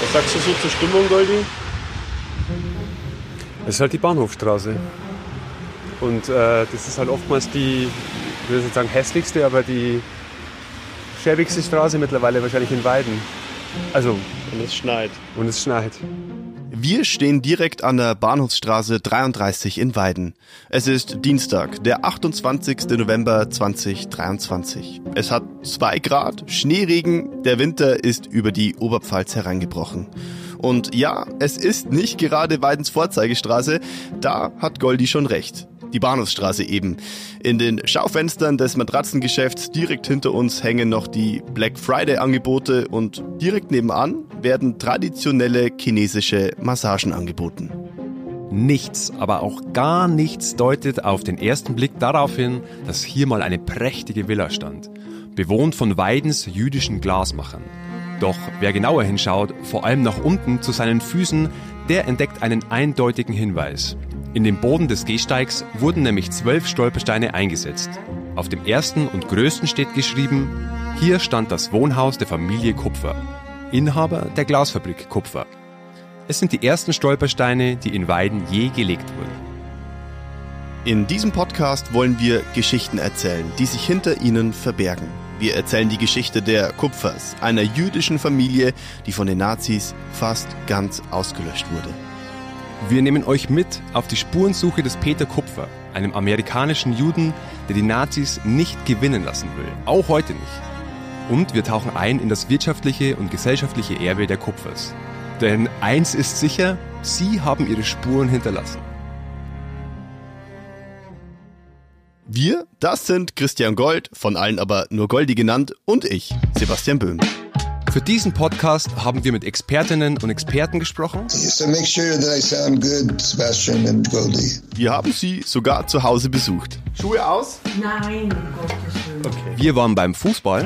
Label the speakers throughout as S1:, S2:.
S1: Was sagst du so zur Stimmung, Goldi?
S2: Es ist halt die Bahnhofstraße. Und äh, das ist halt oftmals die, ich will nicht sagen hässlichste, aber die schäbigste Straße mittlerweile wahrscheinlich in Weiden. Also.
S1: Und es schneit.
S2: Und es schneit.
S3: Wir stehen direkt an der Bahnhofsstraße 33 in Weiden. Es ist Dienstag, der 28. November 2023. Es hat zwei Grad, Schneeregen, der Winter ist über die Oberpfalz hereingebrochen. Und ja, es ist nicht gerade Weidens Vorzeigestraße, da hat Goldi schon recht die Bahnhofsstraße eben. In den Schaufenstern des Matratzengeschäfts direkt hinter uns hängen noch die Black Friday Angebote und direkt nebenan werden traditionelle chinesische Massagen angeboten.
S4: Nichts, aber auch gar nichts deutet auf den ersten Blick darauf hin, dass hier mal eine prächtige Villa stand, bewohnt von Weidens jüdischen Glasmachern. Doch wer genauer hinschaut, vor allem nach unten zu seinen Füßen, der entdeckt einen eindeutigen Hinweis. In den Boden des Gehsteigs wurden nämlich zwölf Stolpersteine eingesetzt. Auf dem ersten und größten steht geschrieben, hier stand das Wohnhaus der Familie Kupfer, Inhaber der Glasfabrik Kupfer. Es sind die ersten Stolpersteine, die in Weiden je gelegt wurden.
S3: In diesem Podcast wollen wir Geschichten erzählen, die sich hinter ihnen verbergen. Wir erzählen die Geschichte der Kupfers, einer jüdischen Familie, die von den Nazis fast ganz ausgelöscht wurde.
S4: Wir nehmen euch mit auf die Spurensuche des Peter Kupfer, einem amerikanischen Juden, der die Nazis nicht gewinnen lassen will, auch heute nicht. Und wir tauchen ein in das wirtschaftliche und gesellschaftliche Erbe der Kupfers. Denn eins ist sicher, sie haben ihre Spuren hinterlassen.
S3: Wir, das sind Christian Gold, von allen aber nur Goldi genannt, und ich, Sebastian Böhm.
S4: Für diesen Podcast haben wir mit Expertinnen und Experten gesprochen.
S5: So make sure that I sound good, Sebastian and Goldie.
S3: Wir haben sie sogar zu Hause besucht.
S1: Schuhe aus?
S6: Nein, um Gottes Willen.
S1: Okay.
S4: Wir waren beim Fußball.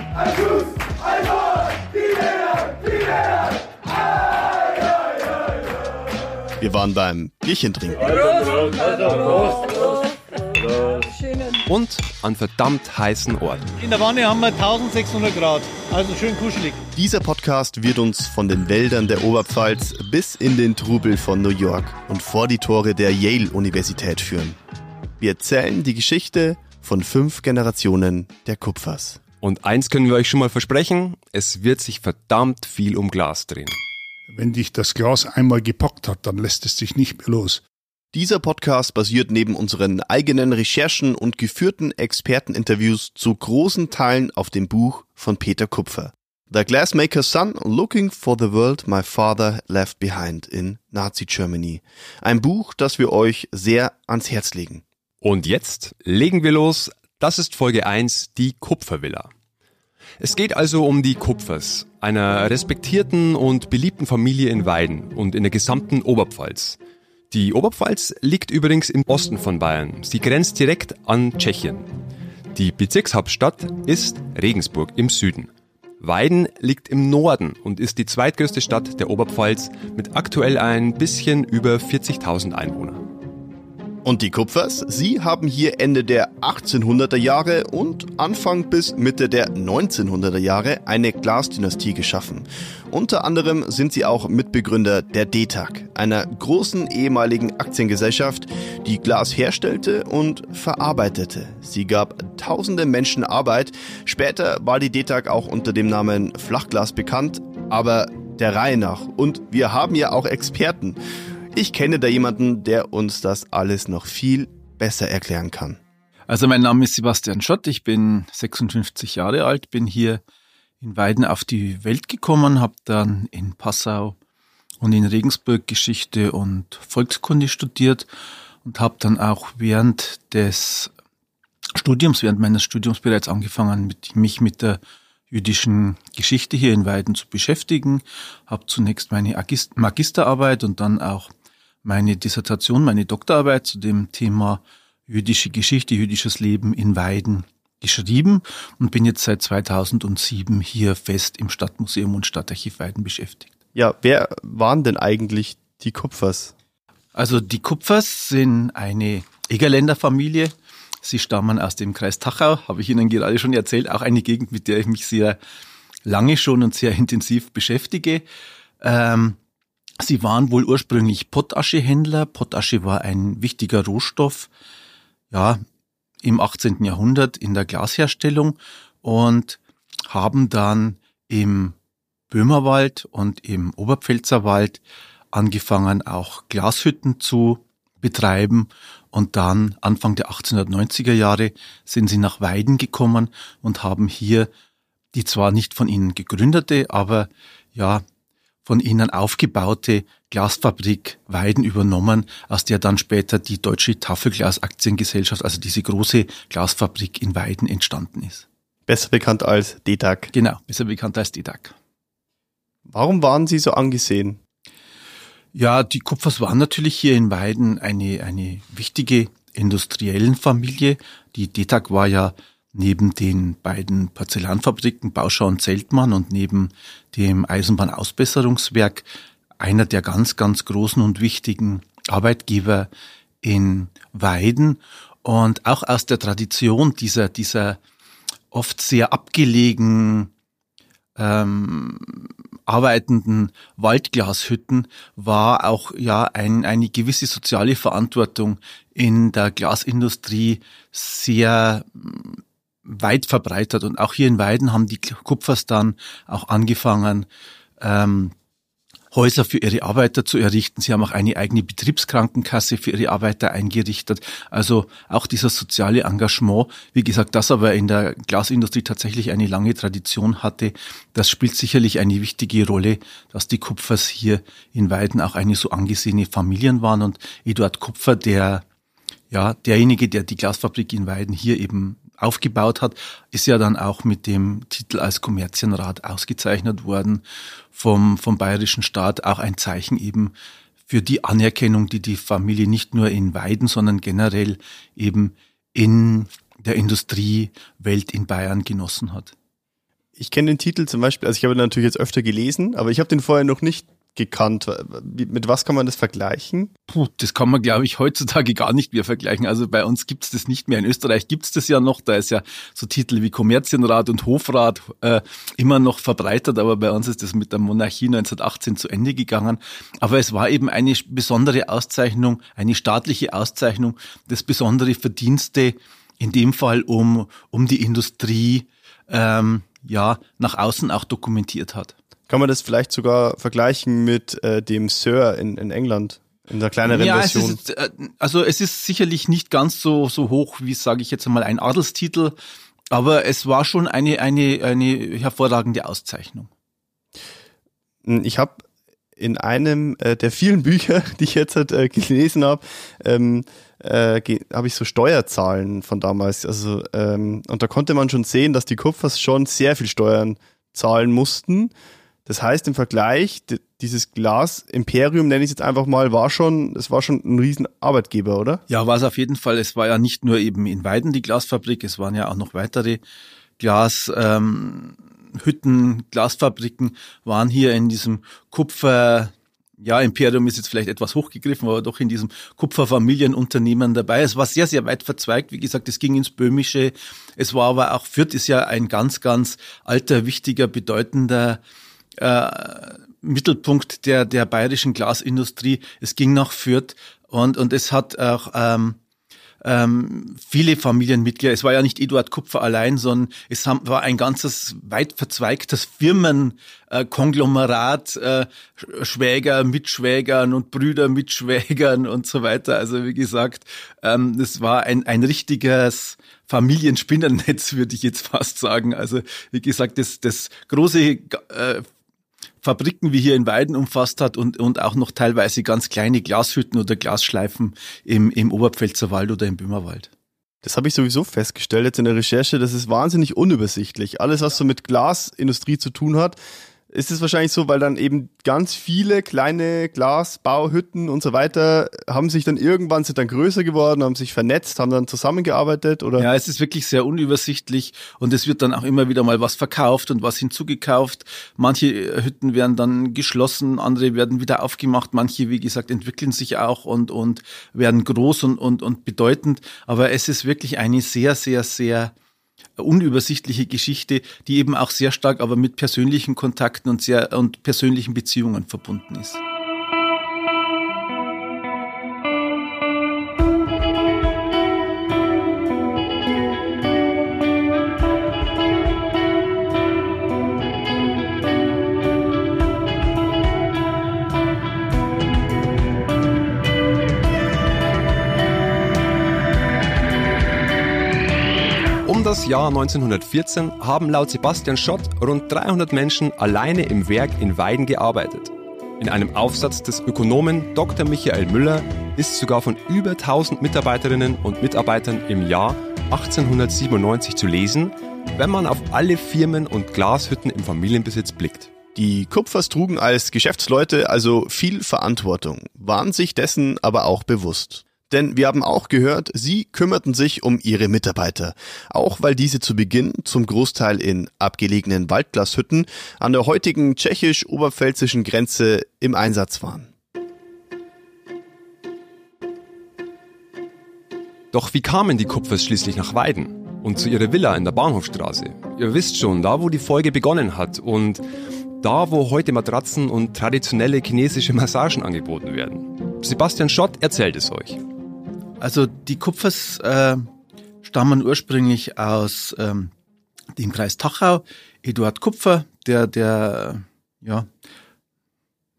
S3: Wir waren beim Bierchen trinken.
S4: Und an verdammt heißen Orten.
S7: In der Wanne haben wir 1600 Grad, also schön kuschelig.
S3: Dieser Podcast wird uns von den Wäldern der Oberpfalz bis in den Trubel von New York und vor die Tore der Yale-Universität führen. Wir erzählen die Geschichte von fünf Generationen der Kupfers.
S4: Und eins können wir euch schon mal versprechen, es wird sich verdammt viel um Glas drehen.
S8: Wenn dich das Glas einmal gepackt hat, dann lässt es dich nicht mehr los.
S3: Dieser Podcast basiert neben unseren eigenen Recherchen und geführten Experteninterviews zu großen Teilen auf dem Buch von Peter Kupfer. The Glassmaker's Son Looking for the World My Father Left Behind in Nazi Germany. Ein Buch, das wir euch sehr ans Herz legen.
S4: Und jetzt legen wir los. Das ist Folge 1, die Kupfervilla. Es geht also um die Kupfers, einer respektierten und beliebten Familie in Weiden und in der gesamten Oberpfalz. Die Oberpfalz liegt übrigens im Osten von Bayern. Sie grenzt direkt an Tschechien. Die Bezirkshauptstadt ist Regensburg im Süden. Weiden liegt im Norden und ist die zweitgrößte Stadt der Oberpfalz mit aktuell ein bisschen über 40.000 Einwohnern.
S3: Und die Kupfers, sie haben hier Ende der 1800er Jahre und Anfang bis Mitte der 1900er Jahre eine Glasdynastie geschaffen. Unter anderem sind sie auch Mitbegründer der DETAG, einer großen ehemaligen Aktiengesellschaft, die Glas herstellte und verarbeitete. Sie gab tausende Menschen Arbeit. Später war die DETAG auch unter dem Namen Flachglas bekannt, aber der Reihe nach. Und wir haben ja auch Experten. Ich kenne da jemanden, der uns das alles noch viel besser erklären kann.
S9: Also mein Name ist Sebastian Schott, ich bin 56 Jahre alt, bin hier in Weiden auf die Welt gekommen, habe dann in Passau und in Regensburg Geschichte und Volkskunde studiert und habe dann auch während des Studiums, während meines Studiums bereits angefangen, mich mit der jüdischen Geschichte hier in Weiden zu beschäftigen. Habe zunächst meine Magisterarbeit und dann auch meine Dissertation, meine Doktorarbeit zu dem Thema jüdische Geschichte, jüdisches Leben in Weiden geschrieben und bin jetzt seit 2007 hier fest im Stadtmuseum und Stadtarchiv Weiden beschäftigt.
S3: Ja, wer waren denn eigentlich die Kupfers?
S9: Also die Kupfers sind eine Egerländer Familie Sie stammen aus dem Kreis Tachau, habe ich Ihnen gerade schon erzählt, auch eine Gegend, mit der ich mich sehr lange schon und sehr intensiv beschäftige. Ähm, sie waren wohl ursprünglich Pottaschehändler. Pottasche war ein wichtiger Rohstoff, ja, im 18. Jahrhundert in der Glasherstellung und haben dann im Böhmerwald und im Oberpfälzerwald angefangen, auch Glashütten zu betreiben. Und dann Anfang der 1890er Jahre sind sie nach Weiden gekommen und haben hier die zwar nicht von ihnen gegründete, aber ja, von ihnen aufgebaute Glasfabrik Weiden übernommen, aus der dann später die Deutsche Tafelglas-Aktiengesellschaft, also diese große Glasfabrik in Weiden entstanden ist.
S1: Besser bekannt als DETAG.
S9: Genau, besser bekannt als DETAG.
S1: Warum waren Sie so angesehen?
S9: Ja, die Kupfers waren natürlich hier in Weiden eine, eine wichtige industriellen Familie. Die DETAG war ja neben den beiden Porzellanfabriken Bauschau und Zeltmann und neben dem Eisenbahnausbesserungswerk einer der ganz, ganz großen und wichtigen Arbeitgeber in Weiden. Und auch aus der Tradition dieser, dieser oft sehr abgelegen ähm, arbeitenden Waldglashütten war auch ja ein, eine gewisse soziale Verantwortung in der Glasindustrie sehr weit verbreitert. Und auch hier in Weiden haben die Kupfers dann auch angefangen, ähm, Häuser für ihre Arbeiter zu errichten. Sie haben auch eine eigene Betriebskrankenkasse für ihre Arbeiter eingerichtet. Also auch dieser soziale Engagement, wie gesagt, das aber in der Glasindustrie tatsächlich eine lange Tradition hatte, das spielt sicherlich eine wichtige Rolle, dass die Kupfers hier in Weiden auch eine so angesehene Familien waren und Eduard Kupfer, der ja, derjenige, der die Glasfabrik in Weiden hier eben aufgebaut hat, ist ja dann auch mit dem Titel als Kommerzienrat ausgezeichnet worden vom, vom bayerischen Staat. Auch ein Zeichen eben für die Anerkennung, die die Familie nicht nur in Weiden, sondern generell eben in der Industriewelt in Bayern genossen hat.
S1: Ich kenne den Titel zum Beispiel, also ich habe ihn natürlich jetzt öfter gelesen, aber ich habe den vorher noch nicht gekannt. Mit was kann man das vergleichen?
S9: Puh, das kann man, glaube ich, heutzutage gar nicht mehr vergleichen. Also bei uns gibt es das nicht mehr. In Österreich gibt es das ja noch. Da ist ja so Titel wie Kommerzienrat und Hofrat äh, immer noch verbreitet, aber bei uns ist das mit der Monarchie 1918 zu Ende gegangen. Aber es war eben eine besondere Auszeichnung, eine staatliche Auszeichnung, das besondere Verdienste in dem Fall um, um die Industrie ähm, ja nach außen auch dokumentiert hat.
S1: Kann man das vielleicht sogar vergleichen mit äh, dem Sir in, in England? In der kleineren ja, Version.
S9: Es ist, äh, also es ist sicherlich nicht ganz so, so hoch wie, sage ich jetzt einmal, ein Adelstitel, aber es war schon eine, eine, eine hervorragende Auszeichnung.
S1: Hm, ich habe in einem äh, der vielen Bücher, die ich jetzt halt, äh, gelesen habe, ähm, äh, habe ich so Steuerzahlen von damals. Also ähm, und da konnte man schon sehen, dass die Kupfers schon sehr viel Steuern zahlen mussten. Das heißt im Vergleich, dieses Glas Imperium, nenne ich es jetzt einfach mal, war schon, es war schon ein riesen Arbeitgeber, oder?
S9: Ja, war es auf jeden Fall. Es war ja nicht nur eben in Weiden die Glasfabrik, es waren ja auch noch weitere Glashütten, ähm, Glasfabriken waren hier in diesem Kupfer, ja, Imperium ist jetzt vielleicht etwas hochgegriffen, aber doch in diesem Kupferfamilienunternehmen dabei. Es war sehr, sehr weit verzweigt. Wie gesagt, es ging ins Böhmische. Es war aber auch, Fürth ist ja ein ganz, ganz alter, wichtiger, bedeutender äh, Mittelpunkt der, der bayerischen Glasindustrie. Es ging nach Fürth und, und es hat auch ähm, ähm, viele Familienmitglieder. Es war ja nicht Eduard Kupfer allein, sondern es war ein ganzes weit verzweigtes Firmenkonglomerat, äh, Schwäger mit Schwägern und Brüder mit Schwägern und so weiter. Also wie gesagt, ähm, es war ein, ein richtiges Familienspinnernetz, würde ich jetzt fast sagen. Also wie gesagt, das, das große äh, Fabriken wie hier in Weiden umfasst hat und, und auch noch teilweise ganz kleine Glashütten oder Glasschleifen im, im Oberpfälzer Wald oder im Böhmerwald.
S1: Das habe ich sowieso festgestellt jetzt in der Recherche, das ist wahnsinnig unübersichtlich. Alles, was so mit Glasindustrie zu tun hat, ist es wahrscheinlich so, weil dann eben ganz viele kleine Glasbauhütten und so weiter haben sich dann irgendwann sind dann größer geworden, haben sich vernetzt, haben dann zusammengearbeitet oder?
S9: Ja, es ist wirklich sehr unübersichtlich und es wird dann auch immer wieder mal was verkauft und was hinzugekauft. Manche Hütten werden dann geschlossen, andere werden wieder aufgemacht, manche, wie gesagt, entwickeln sich auch und, und werden groß und, und, und bedeutend. Aber es ist wirklich eine sehr, sehr, sehr unübersichtliche Geschichte, die eben auch sehr stark aber mit persönlichen Kontakten und sehr und persönlichen Beziehungen verbunden ist.
S4: Das Jahr 1914 haben laut Sebastian Schott rund 300 Menschen alleine im Werk in Weiden gearbeitet. In einem Aufsatz des Ökonomen Dr. Michael Müller ist sogar von über 1000 Mitarbeiterinnen und Mitarbeitern im Jahr 1897 zu lesen, wenn man auf alle Firmen und Glashütten im Familienbesitz blickt.
S3: Die Kupfers trugen als Geschäftsleute also viel Verantwortung, waren sich dessen aber auch bewusst. Denn wir haben auch gehört, sie kümmerten sich um ihre Mitarbeiter, auch weil diese zu Beginn zum Großteil in abgelegenen Waldglashütten an der heutigen tschechisch-oberpfälzischen Grenze im Einsatz waren.
S4: Doch wie kamen die Kupfers schließlich nach Weiden und zu ihrer Villa in der Bahnhofstraße? Ihr wisst schon, da wo die Folge begonnen hat und da wo heute Matratzen und traditionelle chinesische Massagen angeboten werden. Sebastian Schott erzählt es euch.
S9: Also die Kupfers äh, stammen ursprünglich aus ähm, dem Kreis Tachau. Eduard Kupfer, der der ja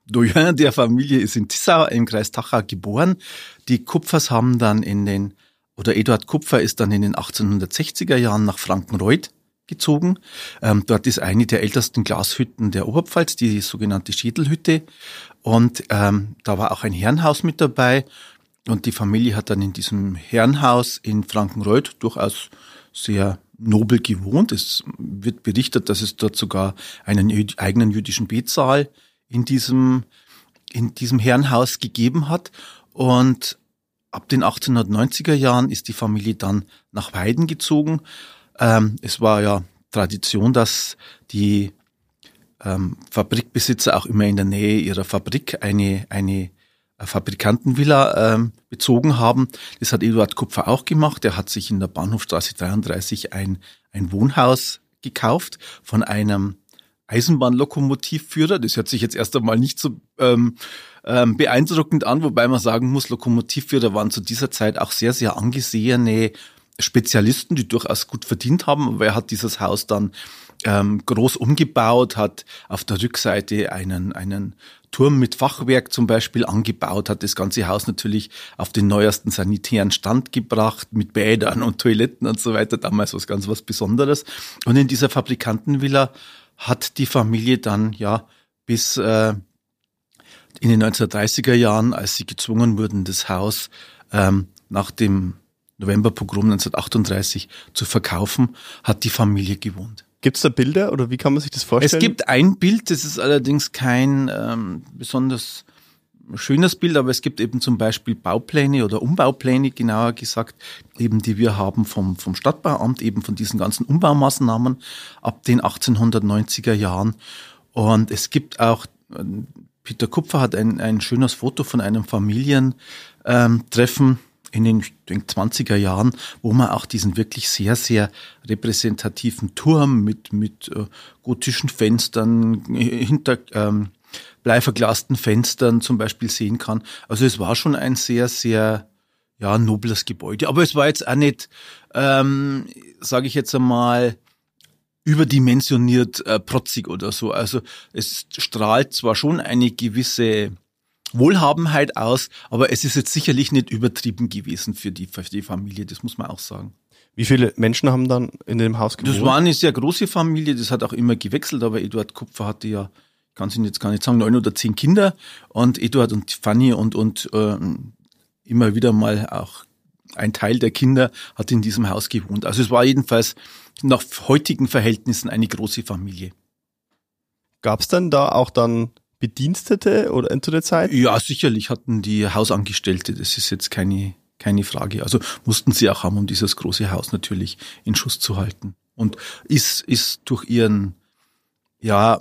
S9: Doyen der Familie ist in Tissau im Kreis Tachau geboren. Die Kupfers haben dann in den oder Eduard Kupfer ist dann in den 1860er Jahren nach Frankenreuth gezogen. Ähm, dort ist eine der ältesten Glashütten der Oberpfalz, die sogenannte Schädelhütte. Und ähm, da war auch ein Herrenhaus mit dabei. Und die Familie hat dann in diesem Herrenhaus in Frankenreuth durchaus sehr nobel gewohnt. Es wird berichtet, dass es dort sogar einen eigenen jüdischen Betsaal in diesem, in diesem Herrenhaus gegeben hat. Und ab den 1890er Jahren ist die Familie dann nach Weiden gezogen. Ähm, es war ja Tradition, dass die ähm, Fabrikbesitzer auch immer in der Nähe ihrer Fabrik eine, eine Fabrikantenvilla ähm, bezogen haben. Das hat Eduard Kupfer auch gemacht. Er hat sich in der Bahnhofstraße 33 ein, ein Wohnhaus gekauft von einem Eisenbahnlokomotivführer. Das hört sich jetzt erst einmal nicht so ähm, ähm, beeindruckend an, wobei man sagen muss, Lokomotivführer waren zu dieser Zeit auch sehr, sehr angesehene Spezialisten, die durchaus gut verdient haben. Aber er hat dieses Haus dann ähm, groß umgebaut, hat auf der Rückseite einen, einen Turm mit Fachwerk zum Beispiel angebaut, hat das ganze Haus natürlich auf den neuesten sanitären Stand gebracht, mit Bädern und Toiletten und so weiter, damals was ganz was Besonderes. Und in dieser Fabrikantenvilla hat die Familie dann ja bis äh, in den 1930er Jahren, als sie gezwungen wurden, das Haus ähm, nach dem Novemberpogrom 1938 zu verkaufen, hat die Familie gewohnt.
S1: Gibt es da Bilder oder wie kann man sich das vorstellen?
S9: Es gibt ein Bild, das ist allerdings kein ähm, besonders schönes Bild, aber es gibt eben zum Beispiel Baupläne oder Umbaupläne, genauer gesagt, eben die wir haben vom, vom Stadtbauamt, eben von diesen ganzen Umbaumaßnahmen ab den 1890er Jahren. Und es gibt auch, äh, Peter Kupfer hat ein, ein schönes Foto von einem Familientreffen ähm, in den denke, 20er Jahren, wo man auch diesen wirklich sehr, sehr repräsentativen Turm mit, mit äh, gotischen Fenstern, äh, hinter ähm, bleiverglasten Fenstern zum Beispiel sehen kann. Also es war schon ein sehr, sehr ja, nobles Gebäude. Aber es war jetzt auch nicht, ähm, sage ich jetzt einmal, überdimensioniert äh, protzig oder so. Also es strahlt zwar schon eine gewisse Wohlhabenheit aus, aber es ist jetzt sicherlich nicht übertrieben gewesen für die, für die Familie, das muss man auch sagen.
S1: Wie viele Menschen haben dann in dem Haus gewohnt?
S9: Das war eine sehr große Familie, das hat auch immer gewechselt, aber Eduard Kupfer hatte ja, ich kann es Ihnen jetzt gar nicht sagen, neun oder zehn Kinder und Eduard und Fanny und, und äh, immer wieder mal auch ein Teil der Kinder hat in diesem Haus gewohnt. Also es war jedenfalls nach heutigen Verhältnissen eine große Familie.
S1: Gab es denn da auch dann Bedienstete oder zu der Zeit?
S9: Ja, sicherlich hatten die Hausangestellte, das ist jetzt keine, keine Frage. Also mussten sie auch haben, um dieses große Haus natürlich in Schuss zu halten. Und ist, ist durch ihren, ja,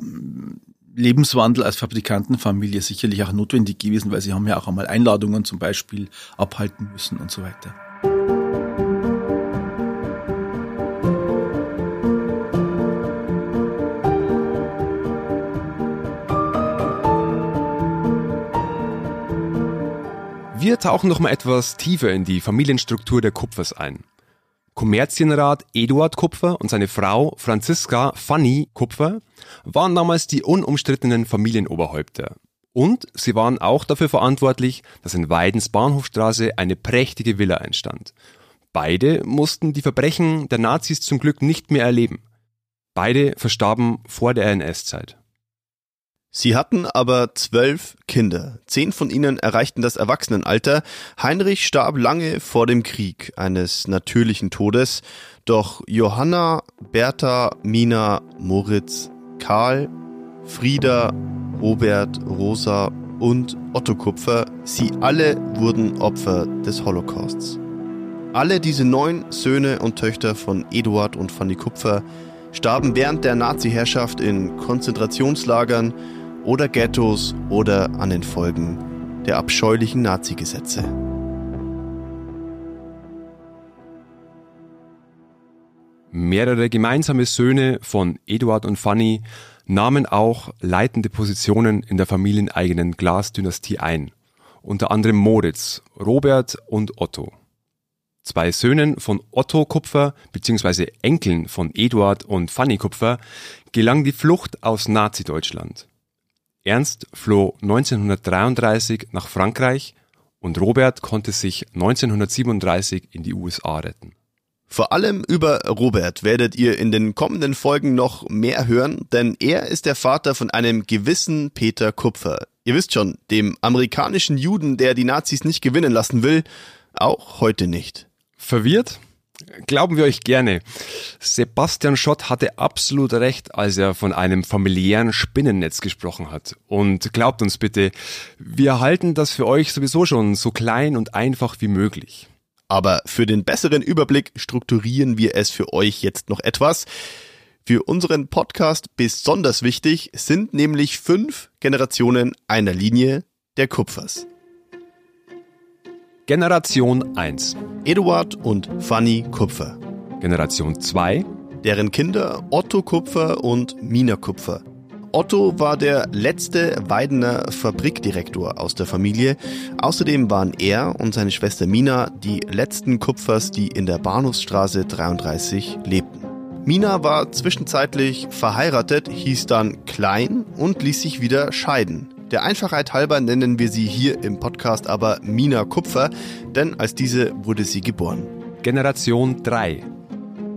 S9: Lebenswandel als Fabrikantenfamilie sicherlich auch notwendig gewesen, weil sie haben ja auch einmal Einladungen zum Beispiel abhalten müssen und so weiter.
S4: Wir tauchen noch mal etwas tiefer in die Familienstruktur der Kupfers ein. Kommerzienrat Eduard Kupfer und seine Frau Franziska Fanny Kupfer waren damals die unumstrittenen Familienoberhäupter. Und sie waren auch dafür verantwortlich, dass in Weidens Bahnhofstraße eine prächtige Villa entstand. Beide mussten die Verbrechen der Nazis zum Glück nicht mehr erleben. Beide verstarben vor der NS-Zeit.
S3: Sie hatten aber zwölf Kinder. Zehn von ihnen erreichten das Erwachsenenalter. Heinrich starb lange vor dem Krieg eines natürlichen Todes. Doch Johanna, Bertha, Mina, Moritz, Karl, Frieda, Robert, Rosa und Otto Kupfer, sie alle wurden Opfer des Holocausts. Alle diese neun Söhne und Töchter von Eduard und Fanny Kupfer starben während der Nazi-Herrschaft in Konzentrationslagern oder Ghettos oder an den Folgen der abscheulichen Nazi-Gesetze.
S4: Mehrere gemeinsame Söhne von Eduard und Fanny nahmen auch leitende Positionen in der familieneigenen Glasdynastie ein, unter anderem Moritz, Robert und Otto. Zwei Söhnen von Otto Kupfer bzw. Enkeln von Eduard und Fanny Kupfer gelang die Flucht aus Nazi-Deutschland. Ernst floh 1933 nach Frankreich und Robert konnte sich 1937 in die USA retten.
S3: Vor allem über Robert werdet ihr in den kommenden Folgen noch mehr hören, denn er ist der Vater von einem gewissen Peter Kupfer. Ihr wisst schon, dem amerikanischen Juden, der die Nazis nicht gewinnen lassen will, auch heute nicht.
S4: Verwirrt? Glauben wir euch gerne. Sebastian Schott hatte absolut recht, als er von einem familiären Spinnennetz gesprochen hat. Und glaubt uns bitte, wir halten das für euch sowieso schon so klein und einfach wie möglich.
S3: Aber für den besseren Überblick strukturieren wir es für euch jetzt noch etwas. Für unseren Podcast besonders wichtig sind nämlich fünf Generationen einer Linie der Kupfers.
S4: Generation 1.
S3: Eduard und Fanny Kupfer.
S4: Generation 2.
S3: Deren Kinder Otto Kupfer und Mina Kupfer. Otto war der letzte Weidener Fabrikdirektor aus der Familie. Außerdem waren er und seine Schwester Mina die letzten Kupfers, die in der Bahnhofsstraße 33 lebten. Mina war zwischenzeitlich verheiratet, hieß dann Klein und ließ sich wieder scheiden. Der Einfachheit halber nennen wir sie hier im Podcast aber Mina Kupfer, denn als diese wurde sie geboren.
S4: Generation 3.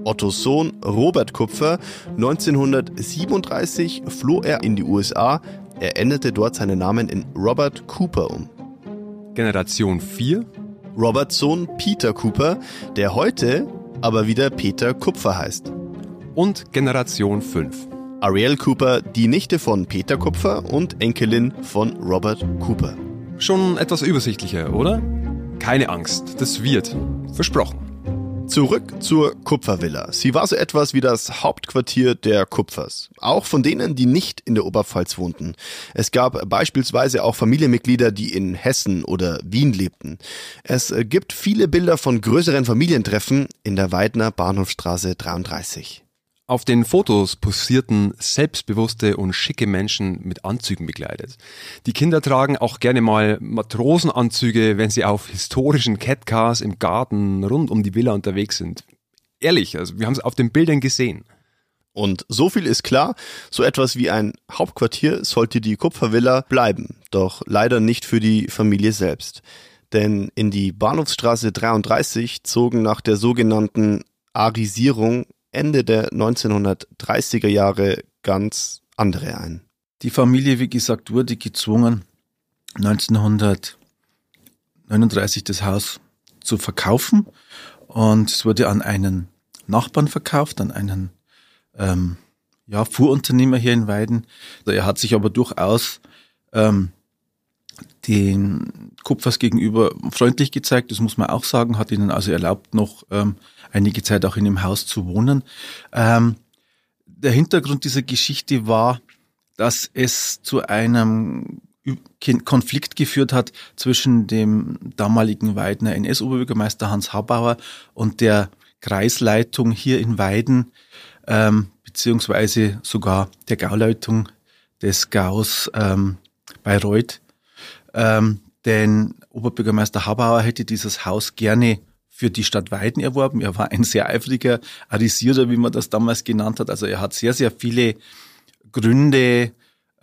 S3: Ottos Sohn Robert Kupfer. 1937 floh er in die USA. Er änderte dort seinen Namen in Robert Cooper um.
S4: Generation 4.
S3: Roberts Sohn Peter Cooper, der heute aber wieder Peter Kupfer heißt.
S4: Und Generation 5.
S3: Ariel Cooper, die Nichte von Peter Kupfer und Enkelin von Robert Cooper.
S4: Schon etwas übersichtlicher, oder? Keine Angst, das wird. Versprochen.
S3: Zurück zur Kupfervilla. Sie war so etwas wie das Hauptquartier der Kupfers. Auch von denen, die nicht in der Oberpfalz wohnten. Es gab beispielsweise auch Familienmitglieder, die in Hessen oder Wien lebten. Es gibt viele Bilder von größeren Familientreffen in der Weidner Bahnhofstraße 33.
S4: Auf den Fotos posierten selbstbewusste und schicke Menschen mit Anzügen bekleidet. Die Kinder tragen auch gerne mal Matrosenanzüge, wenn sie auf historischen Catcars im Garten rund um die Villa unterwegs sind. Ehrlich, also wir haben es auf den Bildern gesehen.
S3: Und so viel ist klar, so etwas wie ein Hauptquartier sollte die Kupfervilla bleiben, doch leider nicht für die Familie selbst. Denn in die Bahnhofsstraße 33 zogen nach der sogenannten Arisierung Ende der 1930er Jahre ganz andere ein.
S9: Die Familie, wie gesagt, wurde gezwungen, 1939 das Haus zu verkaufen und es wurde an einen Nachbarn verkauft, an einen ähm, ja, Fuhrunternehmer hier in Weiden. Also er hat sich aber durchaus ähm, den Kupfers gegenüber freundlich gezeigt, das muss man auch sagen, hat ihnen also erlaubt, noch ähm, einige Zeit auch in dem Haus zu wohnen. Ähm, der Hintergrund dieser Geschichte war, dass es zu einem Konflikt geführt hat zwischen dem damaligen Weidener NS-Oberbürgermeister Hans Habauer und der Kreisleitung hier in Weiden, ähm, beziehungsweise sogar der Gauleitung des Gaus ähm, Bayreuth. Ähm, denn Oberbürgermeister Habauer hätte dieses Haus gerne für die Stadt Weiden erworben. Er war ein sehr eifriger Arisierer, wie man das damals genannt hat. Also er hat sehr, sehr viele Gründe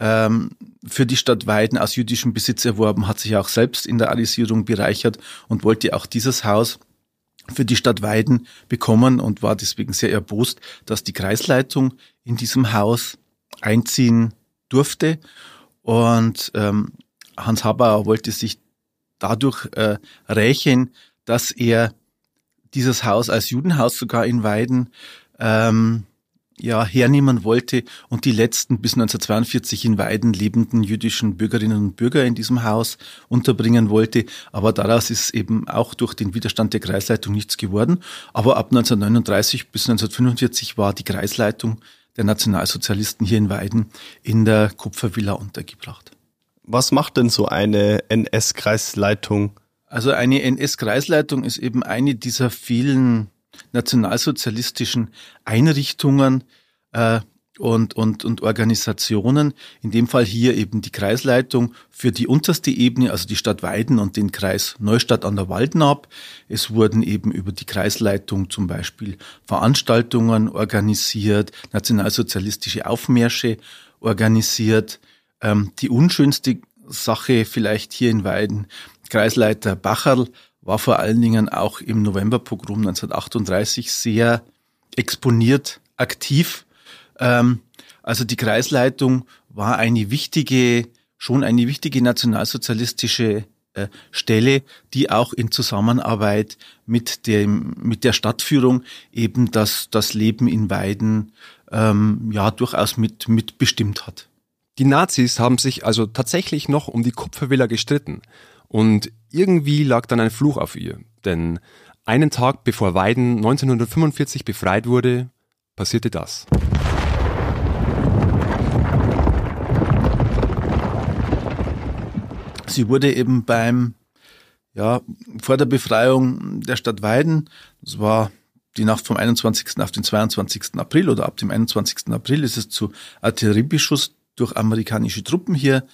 S9: ähm, für die Stadt Weiden aus jüdischem Besitz erworben, hat sich auch selbst in der Arisierung bereichert und wollte auch dieses Haus für die Stadt Weiden bekommen und war deswegen sehr erbost, dass die Kreisleitung in diesem Haus einziehen durfte. Und ähm, Hans Habauer wollte sich dadurch äh, rächen, dass er dieses Haus als Judenhaus sogar in Weiden ähm, ja, hernehmen wollte und die letzten bis 1942 in Weiden lebenden jüdischen Bürgerinnen und Bürger in diesem Haus unterbringen wollte. Aber daraus ist eben auch durch den Widerstand der Kreisleitung nichts geworden. Aber ab 1939 bis 1945 war die Kreisleitung der Nationalsozialisten hier in Weiden in der Kupfervilla untergebracht.
S1: Was macht denn so eine NS-Kreisleitung?
S9: Also eine NS-Kreisleitung ist eben eine dieser vielen nationalsozialistischen Einrichtungen äh, und, und, und Organisationen, in dem Fall hier eben die Kreisleitung für die unterste Ebene, also die Stadt Weiden und den Kreis Neustadt an der Waldnab. Es wurden eben über die Kreisleitung zum Beispiel Veranstaltungen organisiert, nationalsozialistische Aufmärsche organisiert. Ähm, die unschönste Sache vielleicht hier in Weiden, Kreisleiter Bacherl war vor allen Dingen auch im Novemberpogrom 1938 sehr exponiert aktiv. Ähm, also die Kreisleitung war eine wichtige, schon eine wichtige nationalsozialistische äh, Stelle, die auch in Zusammenarbeit mit dem mit der Stadtführung eben das das Leben in Weiden ähm, ja durchaus mit mitbestimmt hat.
S4: Die Nazis haben sich also tatsächlich noch um die Kupfervilla gestritten und irgendwie lag dann ein Fluch auf ihr, denn einen Tag bevor Weiden 1945 befreit wurde, passierte das.
S9: Sie wurde eben beim, ja, vor der Befreiung der Stadt Weiden, das war die Nacht vom 21. auf den 22. April oder ab dem 21. April ist es zu Artilleriebeschuss durch amerikanische Truppen hier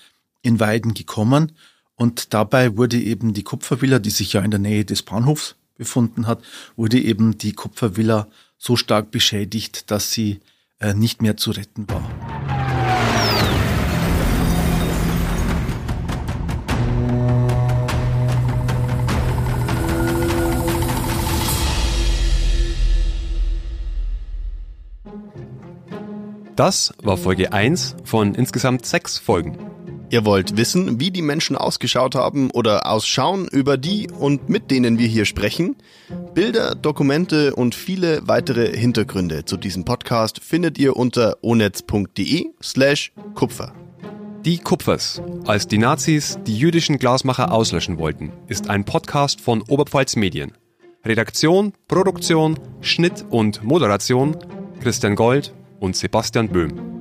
S9: in Weiden gekommen und dabei wurde eben die Kupfervilla, die sich ja in der Nähe des Bahnhofs befunden hat, wurde eben die Kupfervilla so stark beschädigt, dass sie äh, nicht mehr zu retten war.
S4: Das war Folge 1 von insgesamt sechs Folgen.
S3: Ihr wollt wissen, wie die Menschen ausgeschaut haben oder ausschauen, über die und mit denen wir hier sprechen? Bilder, Dokumente und viele weitere Hintergründe zu diesem Podcast findet ihr unter onetz.de slash Kupfer.
S4: Die Kupfers, als die Nazis die jüdischen Glasmacher auslöschen wollten, ist ein Podcast von Oberpfalz Medien. Redaktion, Produktion, Schnitt und Moderation Christian Gold und Sebastian Böhm.